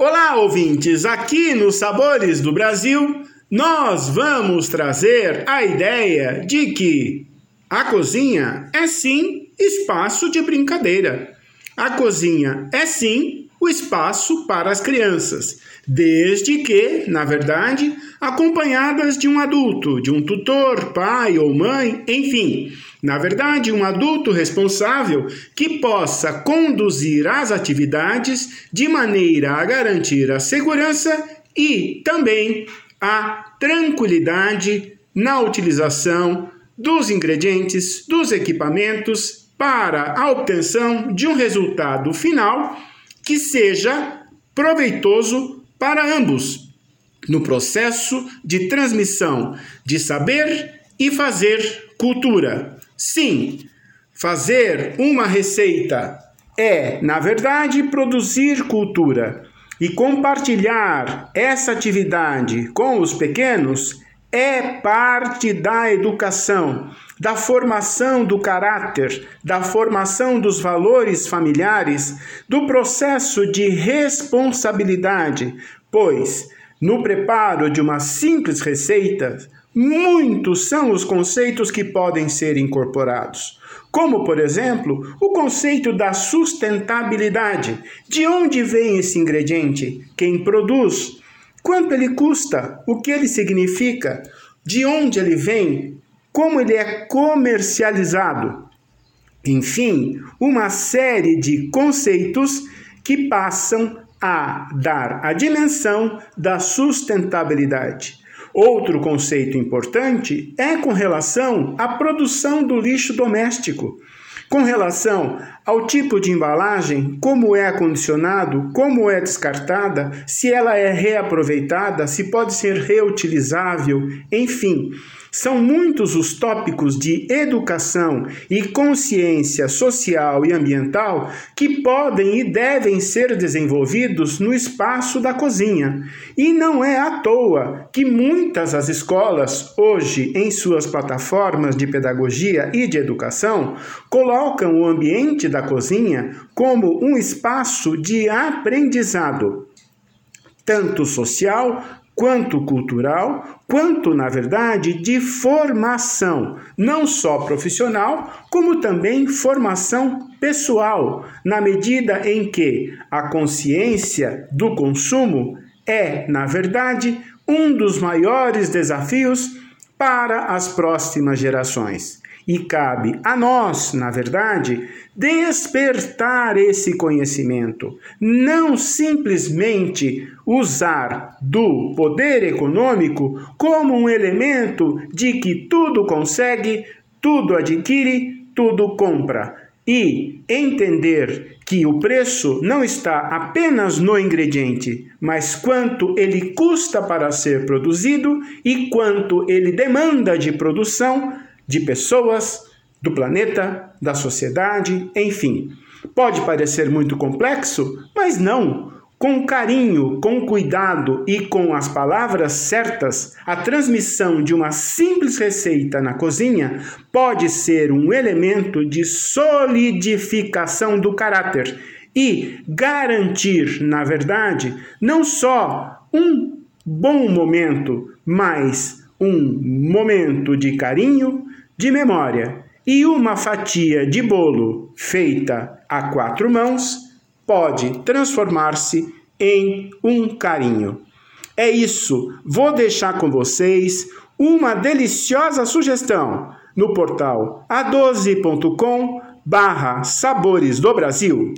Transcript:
Olá, ouvintes! Aqui nos Sabores do Brasil, nós vamos trazer a ideia de que a cozinha é sim espaço de brincadeira. A cozinha é sim o espaço para as crianças, desde que, na verdade, acompanhadas de um adulto, de um tutor, pai ou mãe, enfim, na verdade, um adulto responsável que possa conduzir as atividades de maneira a garantir a segurança e também a tranquilidade na utilização dos ingredientes, dos equipamentos para a obtenção de um resultado final que seja proveitoso para ambos no processo de transmissão de saber e fazer cultura. Sim, fazer uma receita é, na verdade, produzir cultura. E compartilhar essa atividade com os pequenos é parte da educação, da formação do caráter, da formação dos valores familiares, do processo de responsabilidade, pois no preparo de uma simples receita, muitos são os conceitos que podem ser incorporados. Como, por exemplo, o conceito da sustentabilidade. De onde vem esse ingrediente? Quem produz? Quanto ele custa? O que ele significa? De onde ele vem? Como ele é comercializado? Enfim, uma série de conceitos que passam a dar a dimensão da sustentabilidade. Outro conceito importante é com relação à produção do lixo doméstico. Com relação ao tipo de embalagem, como é acondicionado, como é descartada, se ela é reaproveitada, se pode ser reutilizável, enfim. São muitos os tópicos de educação e consciência social e ambiental que podem e devem ser desenvolvidos no espaço da cozinha. E não é à toa que muitas as escolas, hoje, em suas plataformas de pedagogia e de educação, colocam o ambiente da cozinha como um espaço de aprendizado, tanto social quanto cultural, quanto, na verdade, de formação, não só profissional, como também formação pessoal, na medida em que a consciência do consumo é, na verdade, um dos maiores desafios para as próximas gerações. E cabe a nós, na verdade, despertar esse conhecimento, não simplesmente usar do poder econômico como um elemento de que tudo consegue, tudo adquire, tudo compra. E entender que o preço não está apenas no ingrediente, mas quanto ele custa para ser produzido e quanto ele demanda de produção de pessoas, do planeta, da sociedade, enfim. Pode parecer muito complexo, mas não. Com carinho, com cuidado e com as palavras certas, a transmissão de uma simples receita na cozinha pode ser um elemento de solidificação do caráter e garantir, na verdade, não só um bom momento, mas um momento de carinho, de memória e uma fatia de bolo feita a quatro mãos pode transformar-se em um carinho. É isso, vou deixar com vocês uma deliciosa sugestão no portal a12.com barra Sabores do Brasil.